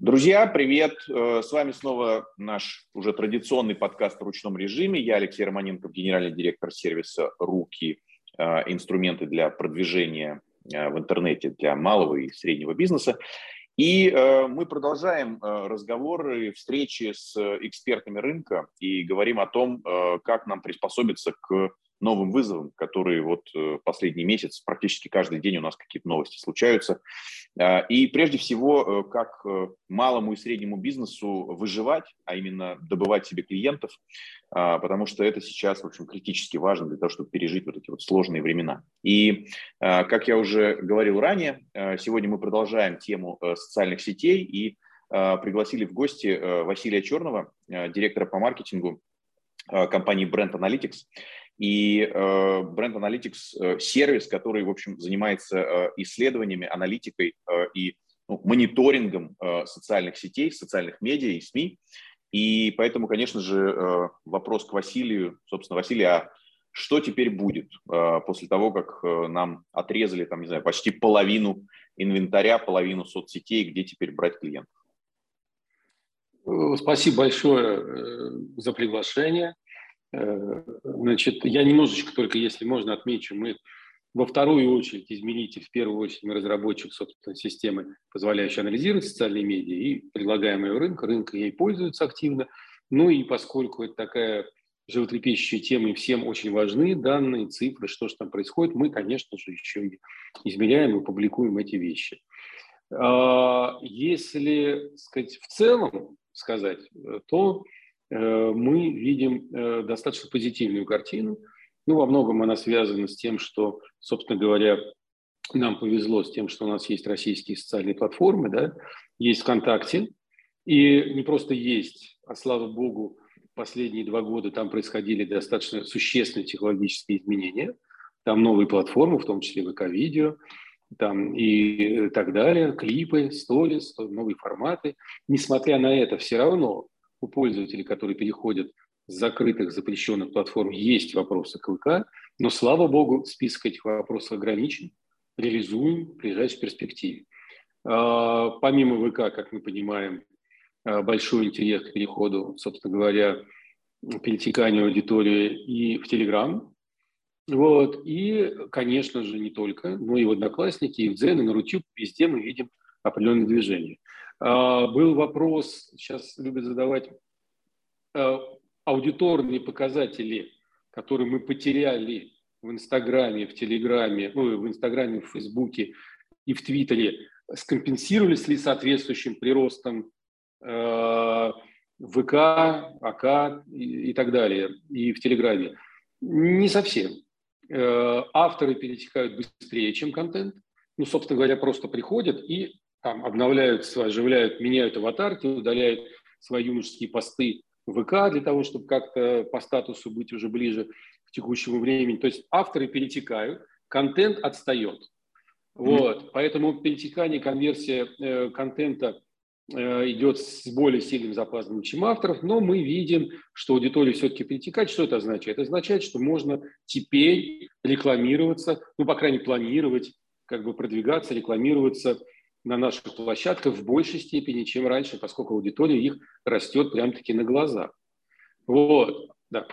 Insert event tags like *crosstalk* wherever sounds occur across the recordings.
Друзья, привет! Э, с вами снова наш уже традиционный подкаст в ручном режиме. Я Алексей Романенко, генеральный директор сервиса «Руки. Э, инструменты для продвижения э, в интернете для малого и среднего бизнеса». И мы продолжаем разговоры, встречи с экспертами рынка и говорим о том, как нам приспособиться к новым вызовам, которые вот э, последний месяц практически каждый день у нас какие-то новости случаются. А, и прежде всего, э, как э, малому и среднему бизнесу выживать, а именно добывать себе клиентов, а, потому что это сейчас, в общем, критически важно для того, чтобы пережить вот эти вот сложные времена. И, а, как я уже говорил ранее, сегодня мы продолжаем тему социальных сетей и пригласили в гости Василия Черного, директора по маркетингу компании Brand Analytics. И э, Brand Analytics э, сервис, который, в общем, занимается э, исследованиями, аналитикой и ну, мониторингом социальных сетей, социальных медиа и СМИ. И поэтому, конечно же, вопрос к Василию, собственно, Василий, а что теперь будет после того, как нам отрезали, там, не знаю, почти половину инвентаря, половину соцсетей, где теперь брать клиентов? Спасибо большое за приглашение. Значит, я немножечко только, если можно, отмечу, мы во вторую очередь измеритель, в первую очередь мы разработчик собственной системы, позволяющей анализировать социальные медиа и предлагаемые рынка, рынка ей пользуется активно. Ну и поскольку это такая животрепещущая тема и всем очень важны данные, цифры, что же там происходит, мы, конечно же, еще и измеряем и публикуем эти вещи. А, если сказать, в целом сказать, то Э, мы видим э, достаточно позитивную картину. Ну, во многом она связана с тем, что, собственно говоря, нам повезло с тем, что у нас есть российские социальные платформы, да, есть ВКонтакте, и не просто есть, а слава богу, последние два года там происходили достаточно существенные технологические изменения. Там новые платформы, в том числе ВК-видео, там и так далее, клипы, сторис, новые форматы. Несмотря на это, все равно у пользователей, которые переходят с закрытых, запрещенных платформ, есть вопросы к ВК, но, слава богу, список этих вопросов ограничен, реализуем в ближайшей перспективе. А, помимо ВК, как мы понимаем, а, большой интерес к переходу, собственно говоря, перетеканию аудитории и в Телеграм. Вот. И, конечно же, не только, но и в Одноклассники, и в Дзен, и на Рутюб, везде мы видим определенные движения. А, был вопрос, сейчас любят задавать, а, аудиторные показатели, которые мы потеряли в Инстаграме, в Телеграме, ну, в Инстаграме, в Фейсбуке и в Твиттере, скомпенсировались ли соответствующим приростом э, ВК, АК и, так далее, и в Телеграме? Не совсем. Авторы перетекают быстрее, чем контент. Ну, собственно говоря, просто приходят и там обновляются, оживляют, меняют аватарки, удаляют свои юношеские посты в ВК для того, чтобы как-то по статусу быть уже ближе к текущему времени. То есть авторы перетекают, контент отстает. Вот, mm-hmm. поэтому перетекание, конверсия э, контента э, идет с более сильным запасом, чем авторов, но мы видим, что аудитория все-таки перетекает. Что это означает? Это означает, что можно теперь рекламироваться, ну, по крайней мере, планировать, как бы продвигаться, рекламироваться на наших площадках в большей степени, чем раньше, поскольку аудитория их растет прям-таки на глазах. Вот, да.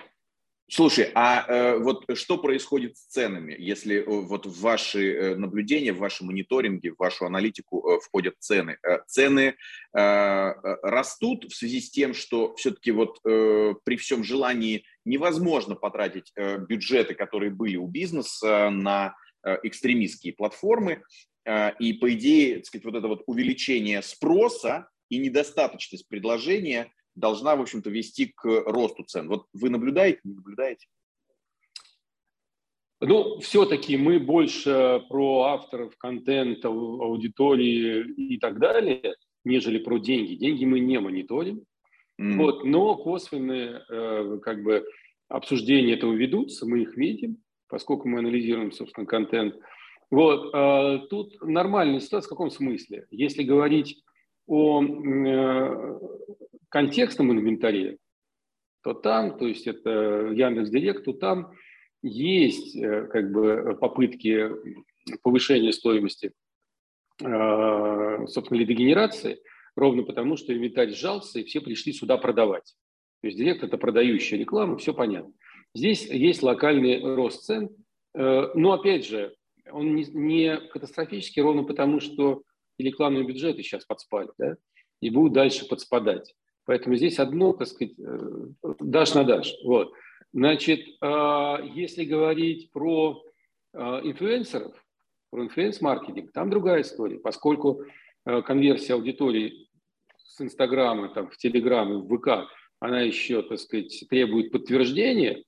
Слушай, а э, вот что происходит с ценами, если э, вот в ваши э, наблюдения, в ваши мониторинги, в вашу аналитику э, входят цены? Э, цены э, э, растут в связи с тем, что все-таки вот э, при всем желании невозможно потратить э, бюджеты, которые были у бизнеса на э, экстремистские платформы, и, по идее, так сказать, вот это вот увеличение спроса и недостаточность предложения должна, в общем-то, вести к росту цен. Вот вы наблюдаете, не наблюдаете? Ну, все-таки мы больше про авторов контента, аудитории и так далее, нежели про деньги. Деньги мы не мониторим. Mm. Вот, но косвенные э, как бы обсуждения этого ведутся, мы их видим, поскольку мы анализируем, собственно, контент. Вот, э, тут нормальная ситуация в каком смысле? Если говорить о э, контекстном инвентаре, то там, то есть это Яндекс Директ, то там есть э, как бы попытки повышения стоимости, собственно, лидогенерации, ровно потому, что инвентарь сжался, и все пришли сюда продавать. То есть директ – это продающая реклама, все понятно. Здесь есть локальный рост цен, но опять же, он не катастрофический ровно потому, что рекламные бюджеты сейчас подспали, да, и будут дальше подспадать. Поэтому здесь одно, так сказать, э, баш на баш. Вот. Значит, а, если говорить про а, инфлюенсеров, про инфлюенс-маркетинг, там другая история, поскольку э, конверсия аудитории с Инстаграма там, в Телеграм в ВК, она еще, так сказать, требует подтверждения,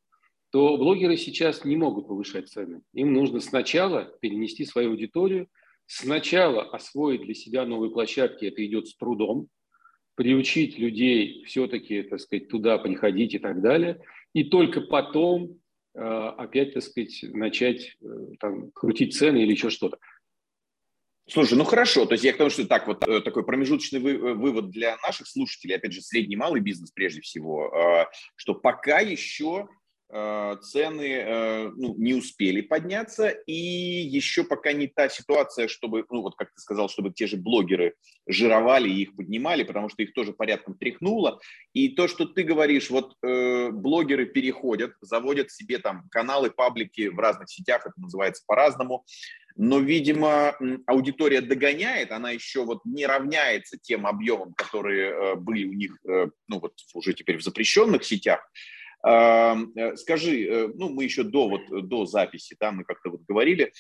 то блогеры сейчас не могут повышать цены. Им нужно сначала перенести свою аудиторию, сначала освоить для себя новые площадки, это идет с трудом, приучить людей все-таки, так сказать, туда приходить и так далее, и только потом э, опять, так сказать, начать э, там, крутить цены или еще что-то. Слушай, ну хорошо, то есть я к тому, что так вот э, такой промежуточный вывод для наших слушателей, опять же, средний малый бизнес прежде всего, что пока еще цены э, ну, не успели подняться, и еще пока не та ситуация, чтобы, ну вот как ты сказал, чтобы те же блогеры жировали и их поднимали, потому что их тоже порядком тряхнуло. И то, что ты говоришь, вот э, блогеры переходят, заводят себе там каналы, паблики в разных сетях, это называется по-разному, но, видимо, аудитория догоняет, она еще вот не равняется тем объемам, которые э, были у них, э, ну вот уже теперь в запрещенных сетях, Э, скажи, э, ну, мы еще до, вот, до записи, да, мы как-то вот говорили,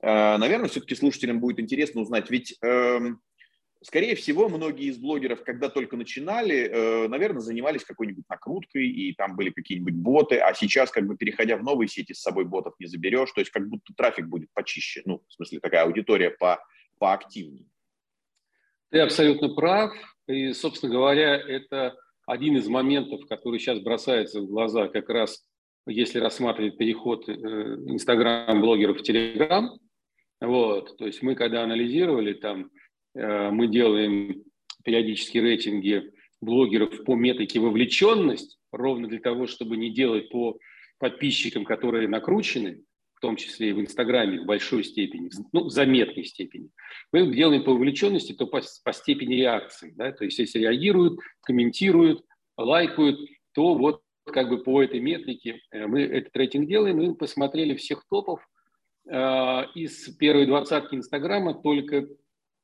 э, наверное, все-таки слушателям будет интересно узнать, ведь, эм, скорее всего, многие из блогеров, когда только начинали, наверное, занимались какой-нибудь накруткой, и там были какие-нибудь боты, а сейчас, как бы, переходя в новые сети, с собой ботов не заберешь, то есть как будто трафик будет почище, ну, в смысле, такая аудитория по, поактивнее. Ты абсолютно прав, и, собственно говоря, это один из моментов, который сейчас бросается в глаза, как раз если рассматривать переход э, Инстаграм-блогеров в Телеграм, вот, то есть мы когда анализировали, там э, мы делаем периодически рейтинги блогеров по метрике вовлеченность, ровно для того, чтобы не делать по подписчикам, которые накручены, в том числе и в Инстаграме в большой степени, ну, в заметной степени. Мы делаем по вовлеченности, то по, по степени реакции. Да? То есть если реагируют, комментируют, лайкают, то вот как бы по этой метрике э, мы этот рейтинг делаем. Мы посмотрели всех топов. Э, из первой двадцатки Инстаграма только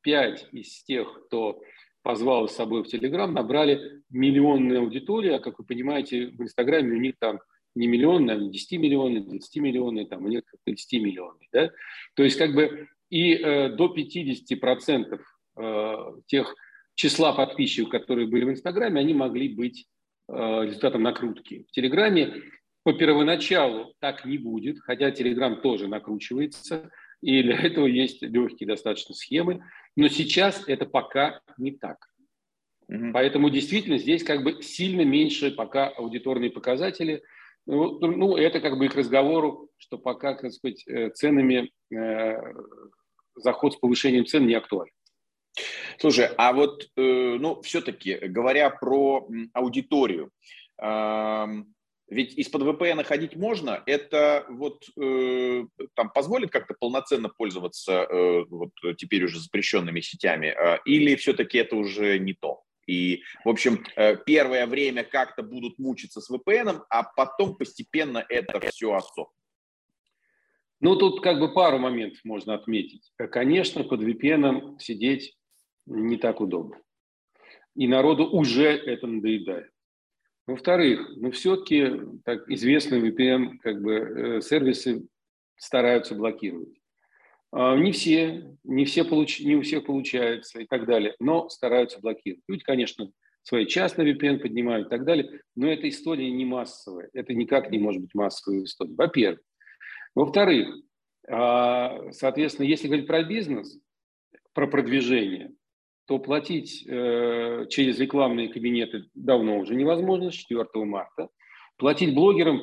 пять из тех, кто позвал с собой в Телеграм, набрали миллионную аудиторию, а как вы понимаете, в Инстаграме у них там не миллионные, а не 10 миллионов, 20 миллионов, там, у них 30 миллионов. Да? То есть как бы и э, до 50% э, тех числа подписчиков, которые были в Инстаграме, они могли быть э, результатом накрутки. В Телеграме по первоначалу так не будет, хотя Телеграм тоже накручивается, и для этого есть легкие достаточно схемы, но сейчас это пока не так. Угу. Поэтому действительно здесь как бы сильно меньше пока аудиторные показатели – ну, это как бы к разговору, что пока, так сказать, э, ценами э, заход с повышением цен не актуален. Слушай, а вот, э, ну, все-таки, говоря про аудиторию, э, ведь из-под VPN ходить можно, это вот э, там позволит как-то полноценно пользоваться э, вот теперь уже запрещенными сетями, э, или все-таки это уже не то? И, в общем, э, первое время как-то будут мучиться с VPN, а потом постепенно это все отсохнет. Ну, тут как бы пару моментов можно отметить. Конечно, под VPN сидеть не так удобно. И народу уже это надоедает. Во-вторых, ну, все-таки так известные VPN как бы, э, сервисы стараются блокировать. А, не все, не, все получ, не у всех получается и так далее, но стараются блокировать. Люди, конечно, свои частные VPN поднимают и так далее, но эта история не массовая. Это никак не может быть массовой историей, во-первых. Во-вторых, а, соответственно, если говорить про бизнес, про продвижение, то платить э, через рекламные кабинеты давно уже невозможно, с 4 марта. Платить блогерам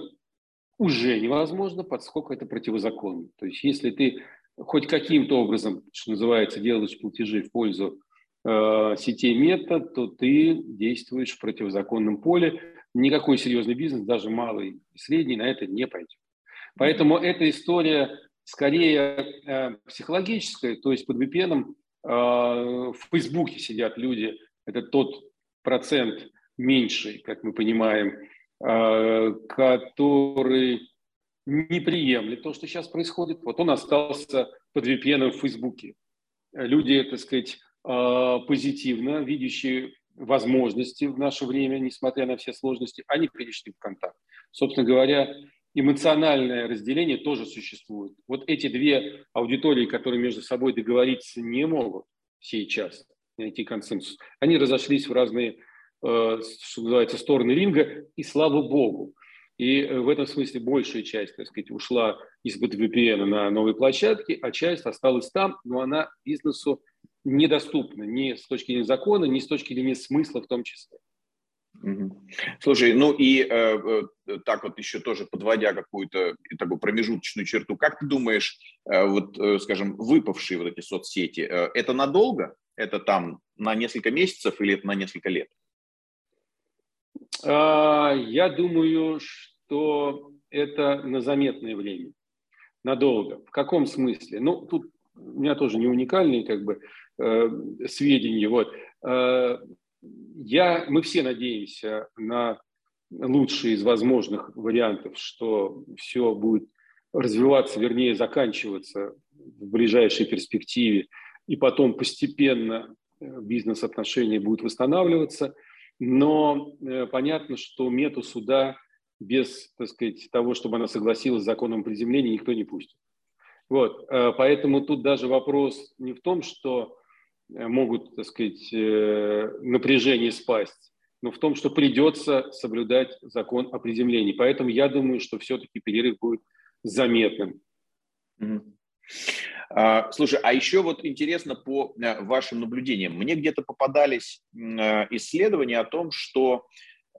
уже невозможно, поскольку это противозаконно. То есть если ты хоть каким-то образом, что называется, делаешь платежи в пользу э, сетей мета, то ты действуешь в противозаконном поле. Никакой серьезный бизнес, даже малый и средний, на это не пойдет. Поэтому эта история скорее э, психологическая, то есть под VPN э, в Фейсбуке сидят люди, Это тот процент меньший, как мы понимаем, э, который не приемлет то, что сейчас происходит. Вот он остался под VPN в Фейсбуке. Люди, так сказать, э, позитивно видящие возможности в наше время, несмотря на все сложности, они перешли в контакт. Собственно говоря, эмоциональное разделение тоже существует. Вот эти две аудитории, которые между собой договориться не могут сейчас, найти консенсус, они разошлись в разные, э, что называется, стороны ринга, и слава богу. И в этом смысле большая часть, так сказать, ушла из-под VPN на новые площадки, а часть осталась там, но она бизнесу недоступна ни с точки зрения закона, ни с точки зрения смысла в том числе. Слушай, ну и э, э, так вот еще тоже подводя какую-то такую промежуточную черту, как ты думаешь, э, вот, э, скажем, выпавшие вот эти соцсети, э, это надолго? Это там на несколько месяцев или это на несколько лет? А, я думаю, что это на заметное время, надолго. В каком смысле? Ну, тут у меня тоже не уникальные как бы э, сведения. Вот. Э, я, мы все надеемся на лучший из возможных вариантов, что все будет развиваться, вернее, заканчиваться в ближайшей перспективе, и потом постепенно э, бизнес-отношения будут восстанавливаться. Но э, понятно, что мету суда без так сказать, того, чтобы она согласилась с законом приземления, никто не пустит. Вот, э, поэтому тут даже вопрос не в том, что Э, могут, так сказать, э, напряжение спасть, но в том, что придется соблюдать закон о приземлении. Поэтому я думаю, что все-таки перерыв будет заметным. А, слушай, а еще вот интересно по вашим наблюдениям. Мне где-то попадались исследования о том, что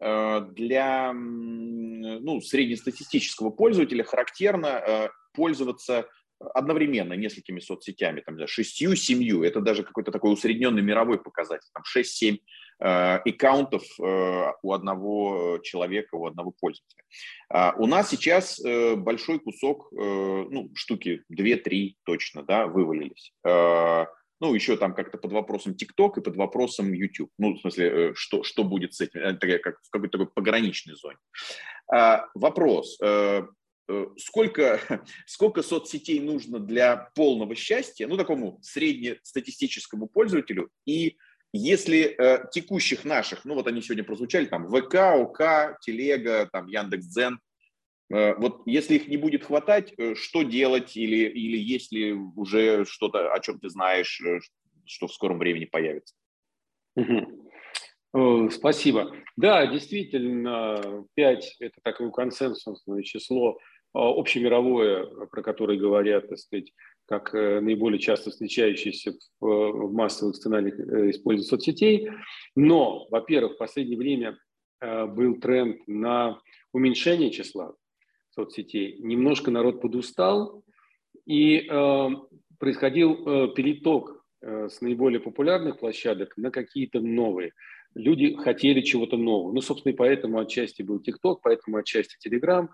для ну, среднестатистического пользователя характерно пользоваться одновременно несколькими соцсетями, там, шестью, семью, это даже какой-то такой усредненный мировой показатель, там 6-7 э, аккаунтов э, у одного человека, у одного пользователя. А у нас сейчас э, большой кусок, э, ну, штуки 2-3 точно, да, вывалились. Э, ну, еще там как-то под вопросом TikTok и под вопросом YouTube. Ну, в смысле, э, что, что будет с этим, это как в какой-то такой пограничной зоне. А, вопрос. Э, Э, сколько, *laughs* сколько соцсетей нужно для полного счастья, ну, такому среднестатистическому пользователю, и если э, текущих наших, ну, вот они сегодня прозвучали, там, ВК, ОК, Телега, там, Яндекс.Дзен, вот если их не будет хватать, э, что делать, или, или есть ли уже что-то, о чем ты знаешь, э, что в скором времени появится? Спасибо. Да, действительно, 5 – это такое консенсусное число общемировое, про которое говорят, так сказать, как э, наиболее часто встречающиеся в, массовых сценариях э, использования соцсетей. Но, во-первых, в последнее время э, был тренд на уменьшение числа соцсетей. Немножко народ подустал, и происходил переток с наиболее популярных площадок на какие-то новые. Люди хотели чего-то нового. Ну, собственно, и поэтому отчасти был TikTok, поэтому отчасти Telegram.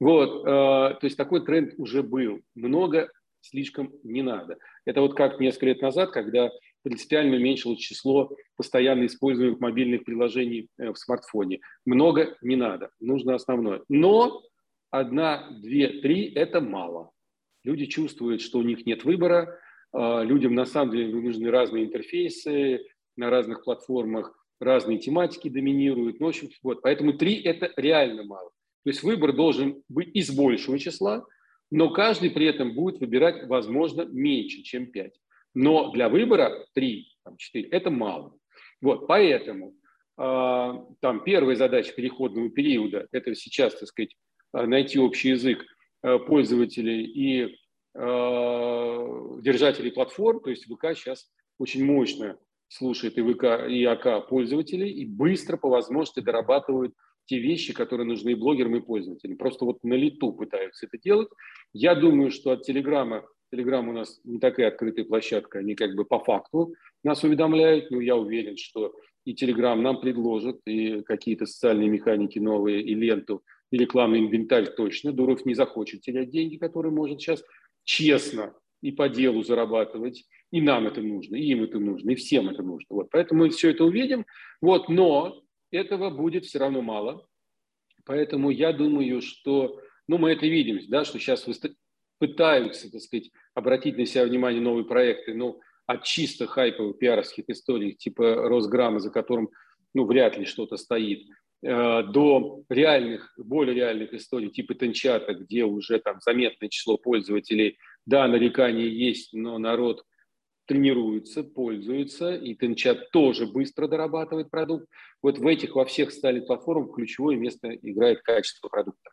Вот, э, то есть такой тренд уже был. Много слишком не надо. Это вот как несколько лет назад, когда принципиально уменьшилось число постоянно используемых мобильных приложений э, в смартфоне. Много не надо, нужно основное. Но одна, две, три – это мало. Люди чувствуют, что у них нет выбора, э, людям на самом деле нужны разные интерфейсы на разных платформах, разные тематики доминируют. Ну, в общем, вот. Поэтому три – это реально мало. То есть выбор должен быть из большего числа, но каждый при этом будет выбирать, возможно, меньше, чем 5. Но для выбора 3, там, 4 – это мало. Вот, поэтому э, там первая задача переходного периода – это сейчас, так сказать, а, найти общий язык э, пользователей и э, держателей платформ. То есть ВК сейчас очень мощно слушает и ВК, и АК пользователей и быстро по возможности дорабатывает те вещи, которые нужны блогерам и пользователям. Просто вот на лету пытаются это делать. Я думаю, что от Телеграма, Телеграм у нас не такая открытая площадка, они как бы по факту нас уведомляют, но я уверен, что и Телеграм нам предложит, и какие-то социальные механики новые, и ленту, и рекламный инвентарь точно. Дуров не захочет терять деньги, которые может сейчас честно и по делу зарабатывать И нам это нужно, и им это нужно, и всем это нужно. Вот, поэтому мы все это увидим. Вот, но этого будет все равно мало. Поэтому я думаю, что, ну, мы это видим, да, что сейчас пытаются, так сказать, обратить на себя внимание новые проекты, ну, от чисто хайповых пиаровских историй, типа Росграмма, за которым, ну, вряд ли что-то стоит, до реальных, более реальных историй, типа Тенчата, где уже там заметное число пользователей, да, нарекания есть, но народ тренируется, пользуется, и Тенчат тоже быстро дорабатывает продукт. Вот в этих во всех стали платформах ключевое место играет качество продукта.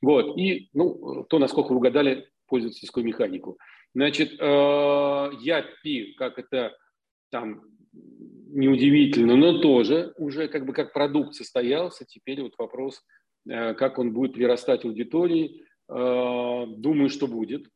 Вот, и ну, то, насколько вы угадали пользовательскую механику. Значит, э, Япи, как это там неудивительно, но тоже уже как бы как продукт состоялся. Теперь вот вопрос, э, как он будет прирастать аудитории. Э, думаю, что будет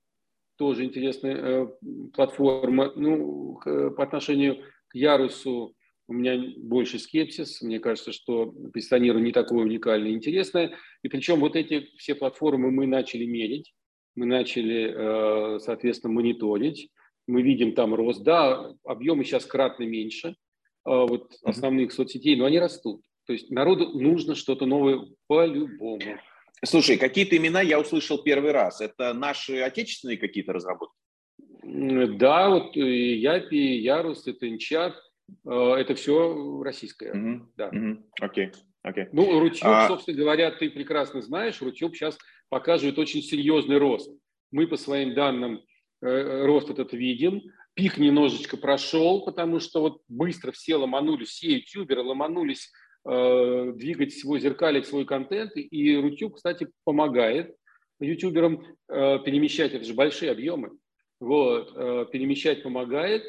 тоже интересная э, платформа. Ну, по отношению к Ярусу у меня больше скепсис. Мне кажется, что позиционирование не такое уникальное и интересное. И причем вот эти все платформы мы начали мерить, мы начали, соответственно, мониторить. Мы видим там рост. Да, объемы сейчас кратно меньше вот основных соцсетей, но они растут. То есть народу нужно что-то новое по-любому. Слушай, какие-то имена я услышал первый раз. Это наши отечественные какие-то разработки? Да, вот Япи, Ярус, это Инчат, э, это все российское. Mm-hmm. Да. Mm-hmm. Okay. Okay. Ну, Рутюб, а... собственно говоря, ты прекрасно знаешь, Рутюб сейчас показывает очень серьезный рост. Мы по своим данным э, рост этот видим. Пик немножечко прошел, потому что вот быстро все ломанулись, все ютуберы ломанулись э, двигать свой, зеркалить свой контент. И Рутюб, кстати, помогает ютуберам э, перемещать, это же большие объемы, вот, э, перемещать помогает.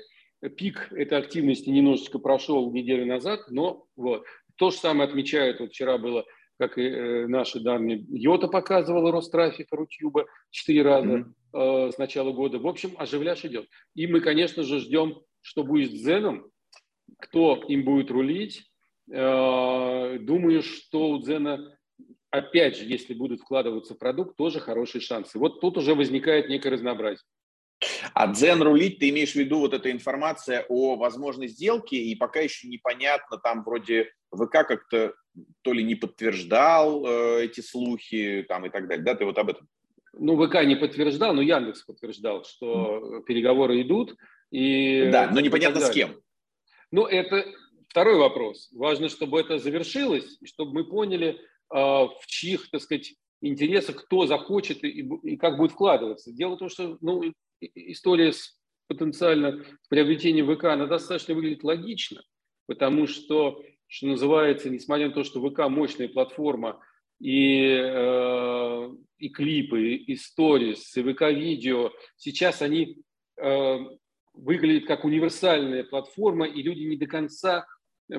Пик этой активности немножечко прошел неделю назад, но вот. То же самое отмечают, вот вчера было, как и э, наши данные, Йота показывала рост трафика Рутюба 4 раза mm-hmm. с начала года. В общем, оживляш идет. И мы, конечно же, ждем, что будет с Дзеном, кто им будет рулить, Э, думаю, что у Дзена, опять же, если будет вкладываться в продукт, тоже хорошие шансы. Вот тут уже возникает некое разнообразие. А Дзен рулить, ты имеешь в виду вот эта информация о возможной сделке, и пока еще непонятно, там вроде ВК как-то то ли не подтверждал э, эти слухи там и так далее, да, ты вот об этом? Ну, ВК не подтверждал, но Яндекс подтверждал, что mm. переговоры идут. И да, но непонятно с кем. Ну, это Второй вопрос. Важно, чтобы это завершилось, и чтобы мы поняли, а, в чьих, так сказать, интересах кто захочет и, и как будет вкладываться. Дело в том, что ну, история с потенциально приобретением ВК, она достаточно выглядит логично, потому что, что называется, несмотря на то, что ВК мощная платформа, и, э, и клипы, и сторис, и ВК-видео, сейчас они э, выглядят как универсальная платформа, и люди не до конца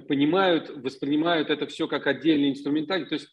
понимают, воспринимают это все как отдельный инструментарий. То есть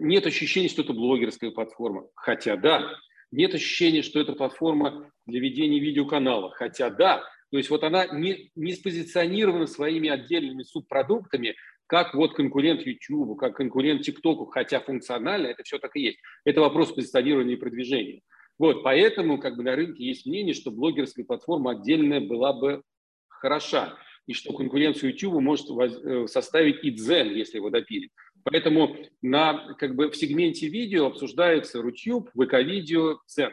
нет ощущения, что это блогерская платформа. Хотя да, нет ощущения, что это платформа для ведения видеоканала. Хотя да, то есть вот она не, не спозиционирована своими отдельными субпродуктами, как вот конкурент YouTube, как конкурент TikTok, хотя функционально это все так и есть. Это вопрос позиционирования и продвижения. Вот, поэтому как бы на рынке есть мнение, что блогерская платформа отдельная была бы хороша и что конкуренцию YouTube может э, составить и Дзен, если его допилит. Поэтому на, как бы в сегменте видео обсуждается YouTube, ВК-видео, Дзен,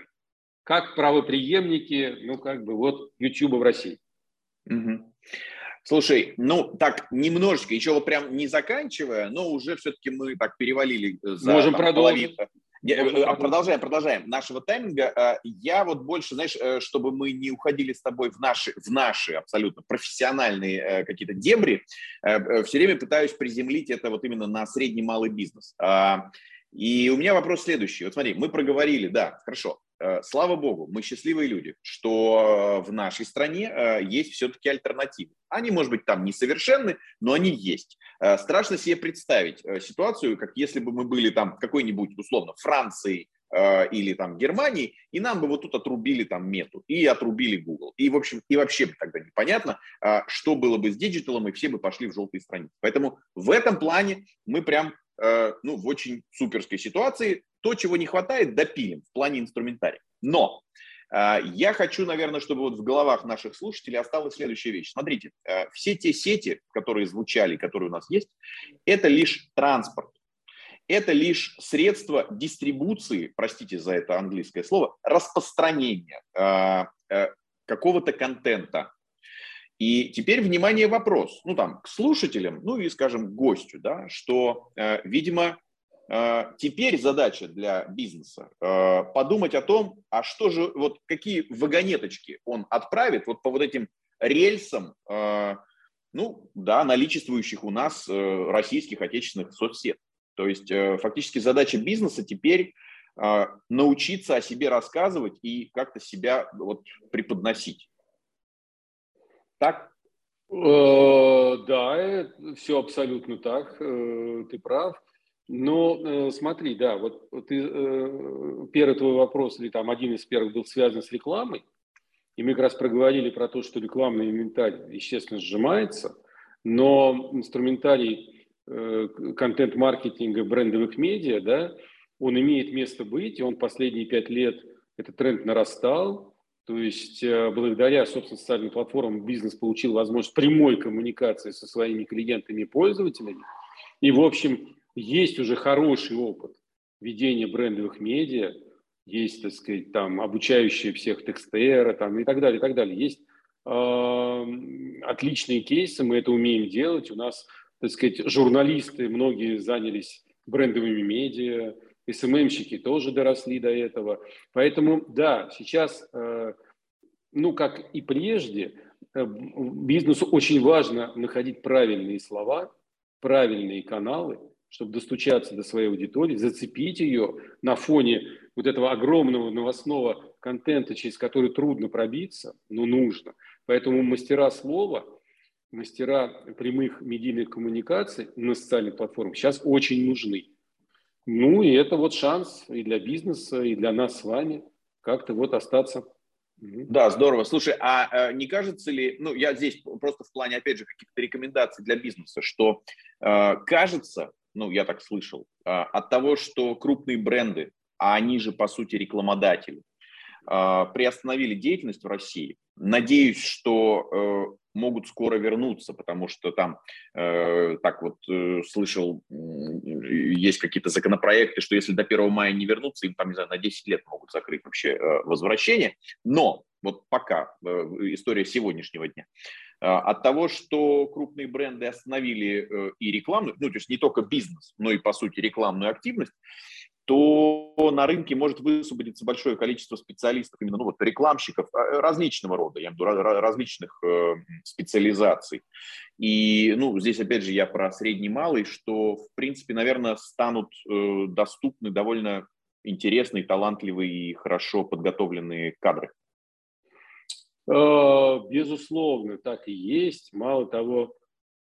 как правоприемники, ну, как бы вот YouTube в России. Угу. Слушай, ну так немножечко, еще вот прям не заканчивая, но уже все-таки мы так перевалили за Можем там, продолжить. половину, Э, продолжаем, продолжаем. Нашего тайминга. А, я вот больше, знаешь, э, чтобы мы не уходили с тобой в наши, в наши абсолютно профессиональные э, какие-то дебри, все время пытаюсь приземлить это вот именно на средний малый бизнес. А, и у меня вопрос следующий. Вот смотри, мы проговорили, да, хорошо, Э, слава богу, мы счастливые люди, что в нашей стране э, есть все-таки альтернативы. Они, может быть, там несовершенны, но они есть. Э, страшно себе представить ситуацию, как если бы мы были там какой-нибудь, условно, Францией или там Германии, и нам бы вот тут отрубили там мету и отрубили Google. И, в общем, и вообще тогда непонятно, что было бы с диджиталом, и все бы пошли в желтые страницы. Поэтому в этом плане мы прям ну, в очень суперской ситуации то, чего не хватает, допилим в плане инструментария. Но А, я хочу, наверное, чтобы вот в головах наших слушателей осталась следующая вещь. Смотрите, э, все те сети, которые звучали, которые у нас есть, это лишь транспорт. Это лишь средство дистрибуции, простите за это английское слово, распространения а, какого-то контента. И теперь, внимание, вопрос, ну там, к слушателям, ну и, скажем, гостю, да, что, видимо, теперь задача для бизнеса э, подумать о том, а что же, вот какие вагонеточки он отправит вот по вот этим рельсам, э, ну да, наличествующих у нас российских отечественных соцсет. То есть фактически задача бизнеса теперь научиться о себе рассказывать и как-то себя вот преподносить. Так? Да, все абсолютно так, ты прав. Но э, смотри, да, вот ты, э, первый твой вопрос, или там один из первых был связан с рекламой, и мы как раз проговорили про то, что рекламный инвентарь, естественно, сжимается, но инструментарий э, контент-маркетинга брендовых медиа, да, он имеет место быть, и он последние пять лет, этот тренд нарастал, то есть благодаря, собственно, социальным платформам бизнес получил возможность прямой коммуникации со своими клиентами и пользователями. И, в общем, есть уже хороший опыт ведения брендовых медиа, есть, так сказать, там обучающие всех текстера там, и так далее, и так далее. Есть э, отличные кейсы, мы это умеем делать. У нас, так сказать, журналисты, многие занялись брендовыми медиа, СММщики тоже доросли до этого. Поэтому, да, сейчас, э, ну, как и прежде, э, бизнесу очень важно находить правильные слова, правильные каналы, чтобы достучаться до своей аудитории, зацепить ее на фоне вот этого огромного новостного контента, через который трудно пробиться, но нужно. Поэтому мастера слова, мастера прямых медийных коммуникаций на социальных платформах сейчас очень нужны. Ну и это вот шанс и для бизнеса, и для нас с вами как-то вот остаться да, здорово. Слушай, а э, не кажется ли, ну, я здесь просто в плане, опять же, каких-то рекомендаций для бизнеса, что э, кажется, ну, я так слышал, а, от того, что крупные бренды, а они же, по сути, рекламодатели, а, приостановили деятельность в России. Надеюсь, что э, могут скоро вернуться, потому что там, э, так вот, э, слышал, есть какие-то законопроекты, что если до 1 мая не вернуться, им там, не знаю, на 10 лет могут закрыть вообще возвращение. Но вот пока история сегодняшнего дня. А, от того, что крупные бренды остановили э, и рекламную, ну, то есть не только бизнес, но и, по сути, рекламную активность, то на рынке может высвободиться большое количество специалистов, именно ну, вот, рекламщиков а, различного рода, я имею в виду различных э, специализаций. И ну, здесь, опять же, я про средний малый, что, в принципе, наверное, станут э, доступны довольно интересные, талантливые и хорошо подготовленные кадры. Э, безусловно, так и есть. Мало того,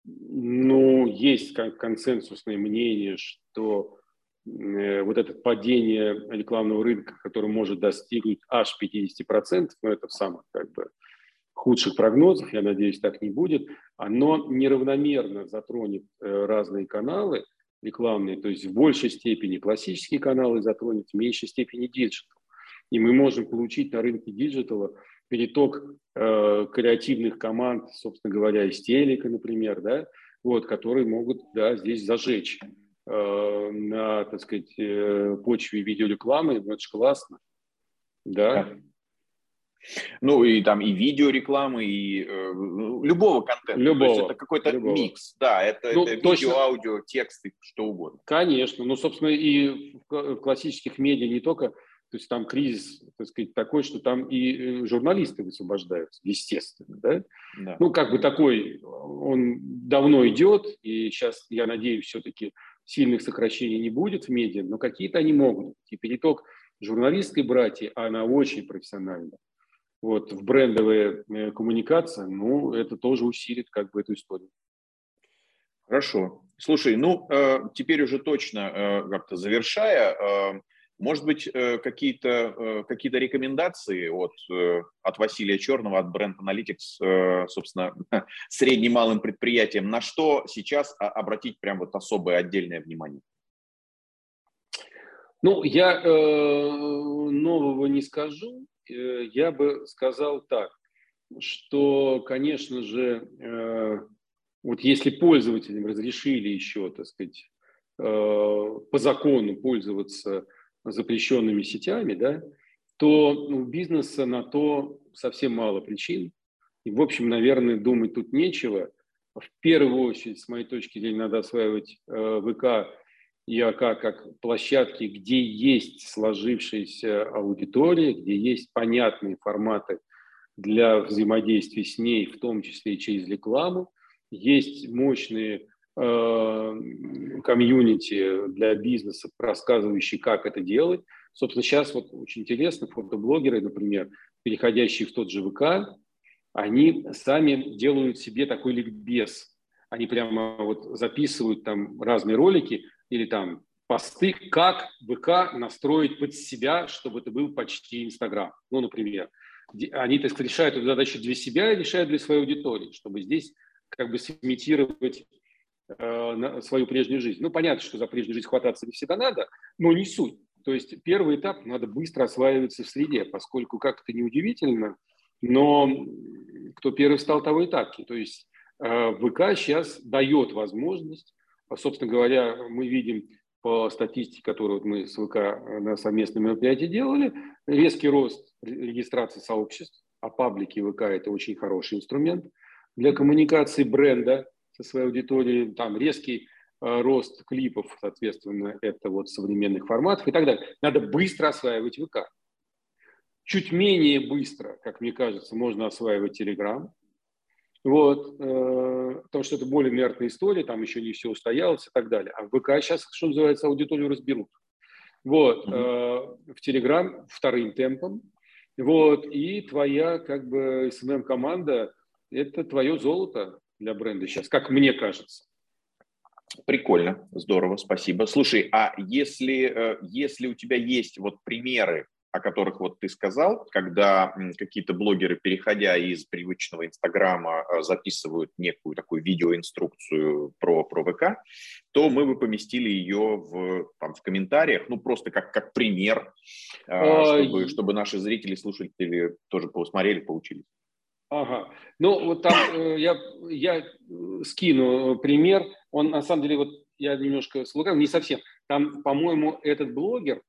ну, есть консенсусное мнение, что э, вот это падение рекламного рынка, который может достигнуть аж 50%, но это в самых как бы худших прогнозах, я надеюсь, так не будет, оно неравномерно затронет э, разные каналы рекламные, то есть в большей степени классические каналы затронет, в меньшей степени диджитал. И мы можем получить на рынке диджитала переток э, креативных команд, собственно говоря, из телека, например, да, вот, которые могут да, здесь зажечь э, на, так сказать, э, почве видеорекламы. Ну, это же классно. Да. да. Ну, и там и видеорекламы, и э, ну, любого контента. Любого. То есть это какой-то любого. микс. Да, это, ну, это точно. видео, аудио, тексты, что угодно. Конечно. Ну, собственно, и в классических медиа не только то есть там кризис, так сказать, такой, что там и э, журналисты высвобождаются, естественно. Да? Да. Ну, как бы такой, он давно идет, и сейчас, я надеюсь, все-таки сильных сокращений не будет в медиа, но какие-то они могут. И переток журналистской братьи, она очень профессиональна. Вот, в брендовые э, коммуникации, ну, это тоже усилит как бы эту историю. Хорошо. Слушай, ну, э, теперь уже точно как-то завершая, может быть, э, какие-то э, какие рекомендации от, э, от Василия Черного, от Brand Analytics, собственно, *laughs* средним малым предприятиям, на что сейчас обратить прям вот особое отдельное внимание? Ну, я э, нового не скажу. я бы сказал так, что, конечно же, вот если пользователям разрешили еще, так сказать, по закону пользоваться запрещенными сетями, да, то у бизнеса на то совсем мало причин. И, в общем, наверное, думать тут нечего. В первую очередь, с моей точки зрения, надо осваивать э, ВК и АК как площадки, где есть сложившаяся аудитория, где есть понятные форматы для взаимодействия с ней, в том числе и через рекламу, есть мощные комьюнити для бизнеса, рассказывающие, как это делать. Собственно, сейчас вот очень интересно, фотоблогеры, например, переходящие в тот же ВК, они сами делают себе такой ликбез. Они прямо вот записывают там разные ролики или там посты, как ВК настроить под себя, чтобы это был почти Инстаграм. Ну, например, они, так сказать, решают эту задачу для себя и решают для своей аудитории, чтобы здесь как бы сымитировать э, свою прежнюю жизнь. Ну, понятно, что за прежнюю жизнь хвататься не всегда надо, но не суть. То есть первый этап надо быстро осваиваться в среде, поскольку, как это неудивительно, но кто первый стал, того и так. То есть э, ВК сейчас дает возможность, а, собственно говоря, мы видим по статистике, которую мы с ВК э, на совместном мероприятии делали, резкий рост регистрации сообществ, а паблики ВК – это очень хороший инструмент для коммуникации бренда со своей аудиторией, там резкий Э, рост клипов, соответственно, это вот современных форматов и так далее. Надо быстро осваивать ВК. Чуть менее быстро, как мне кажется, можно осваивать Telegram. Вот, э, потому что это более инертная история, там еще не все устоялось и так далее. А в ВК сейчас, что называется, аудиторию разберут. Вот, mm-hmm. в Telegram вторым темпом. Вот, и твоя, как бы, SMM-команда – это твое золото для бренда сейчас, как мне кажется. Прикольно, здорово, спасибо. Слушай, а если, э, если у тебя есть вот примеры, о которых вот ты сказал, когда какие-то блогеры, переходя из привычного Инстаграма, э, записывают некую такую видеоинструкцию про, про ВК, то мы бы поместили ее в, там, в комментариях, ну, просто как, как пример, э, чтобы, чтобы наши зрители, слушатели тоже посмотрели, поучились. Ага. Ну, вот там э, я, я скину пример. Он, на самом деле, вот я немножко слугал, не совсем. Там, по-моему, этот блогер,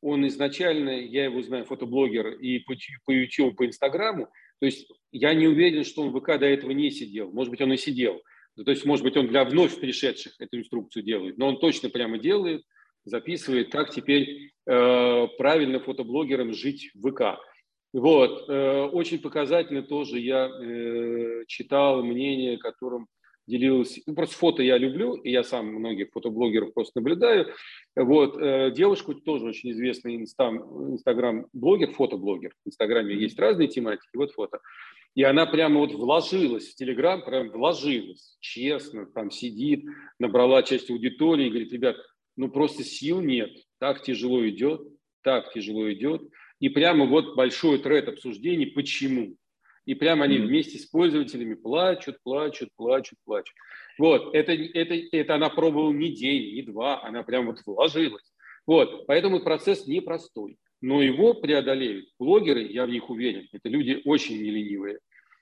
он изначально, я его знаю, фотоблогер и по, по YouTube, по Инстаграму. То есть я не уверен, что он в ВК до этого не сидел. Может быть, он и сидел. То есть, может быть, он для вновь пришедших эту инструкцию делает. Но он точно прямо делает, записывает, как теперь э, правильно фотоблогерам жить в ВК. Вот. Э, очень показательно тоже я э, читал мнение, которым делилась. Ну, просто фото я люблю, и я сам многих фотоблогеров просто наблюдаю. Вот. Э, девушку тоже очень известный инстаграм-блогер, фотоблогер. В инстаграме есть разные тематики, вот фото. И она прямо вот вложилась в Телеграм, прям вложилась, честно, там сидит, набрала часть аудитории и говорит, ребят, ну просто сил нет, так тяжело идет, так тяжело идет. И прямо вот большой тред обсуждений, почему. И прямо они вместе с пользователями плачут, плачут, плачут, плачут. Вот, это, это, это она пробовала не день, не два, она прям вот вложилась. Вот, поэтому процесс непростой. Но его преодолеют блогеры, я в них уверен, это люди очень неленивые.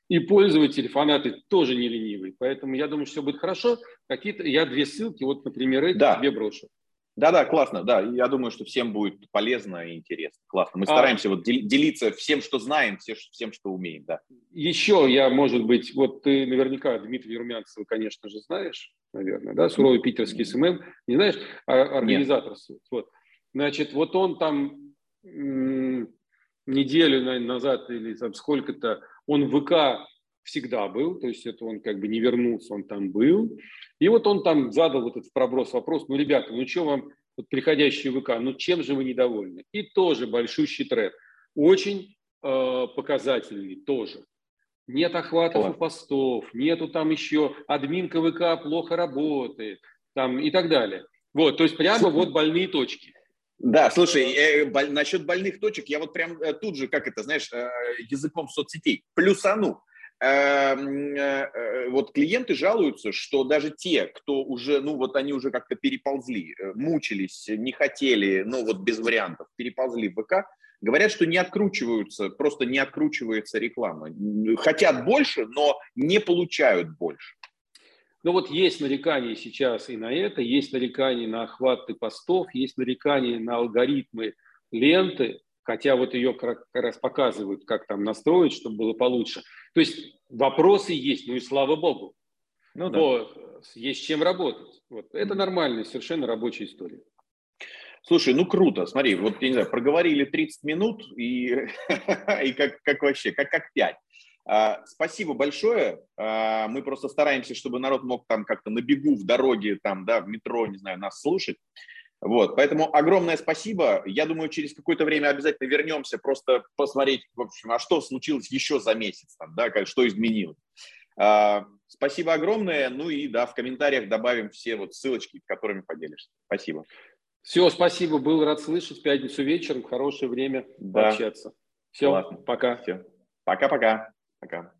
И пользователи, фанаты тоже не ленивые. Поэтому я думаю, что все будет хорошо. Какие-то, я две ссылки, вот, например, эти да. тебе брошу. Да-да, классно, да. Я думаю, что всем будет полезно и интересно. Классно. Мы а стараемся а, вот делиться всем, что знаем, всем, что умеем, да. Еще я, может быть, вот ты наверняка Дмитрия Румянцева, конечно же, знаешь, наверное, да, суровый питерский SMM, не знаешь, а организатор. Нет. Вот. Значит, вот он там неделю наверное, назад или там сколько-то, он в ВК всегда был, то есть это он как бы не вернулся, он там был. И вот он там задал вот этот проброс вопрос, ну, ребята, ну что вам, вот приходящие ВК, ну чем же вы недовольны? И тоже большущий тред. Очень э, показательный тоже. Нет охватов у постов, нету там еще, админка ВК плохо работает, там и так далее. Вот, то есть прямо вот больные точки. Да, слушай, э, боль, насчет больных точек, я вот прям э, тут же, как это, знаешь, э, языком соцсетей, плюсану. Эм, э, э, вот клиенты жалуются, что даже те, кто уже, ну вот они уже как-то переползли, э, мучились, не хотели, ну вот без вариантов, переползли в ВК, говорят, что не откручиваются, просто не откручивается реклама. Хотят больше, но не получают больше. Ну вот есть нарекания сейчас и на это, есть нарекания на охваты постов, есть нарекания на алгоритмы ленты, хотя вот ее как раз показывают, как там настроить, чтобы было получше. То есть вопросы есть, ну и слава богу. Ну, да. вот, есть чем работать. Вот. Это нормальная, совершенно рабочая история. Слушай, ну круто, смотри, вот, я не знаю, проговорили 30 минут и, *laughs* и как, как вообще, как, как 5. А, спасибо большое. А, мы просто стараемся, чтобы народ мог там как-то на бегу, в дороге, там, да, в метро, не знаю, нас слушать. Вот, поэтому огромное спасибо. Я думаю, через какое-то время обязательно вернемся, просто посмотреть, в общем, а что случилось еще за месяц, там, да, что изменилось. А, спасибо огромное. Ну и да, в комментариях добавим все вот ссылочки, которыми поделишься. Спасибо. Все, спасибо. Был рад слышать. В пятницу вечером. Хорошее время да. пообщаться. Все, Классно. пока. Все. Пока-пока. Пока.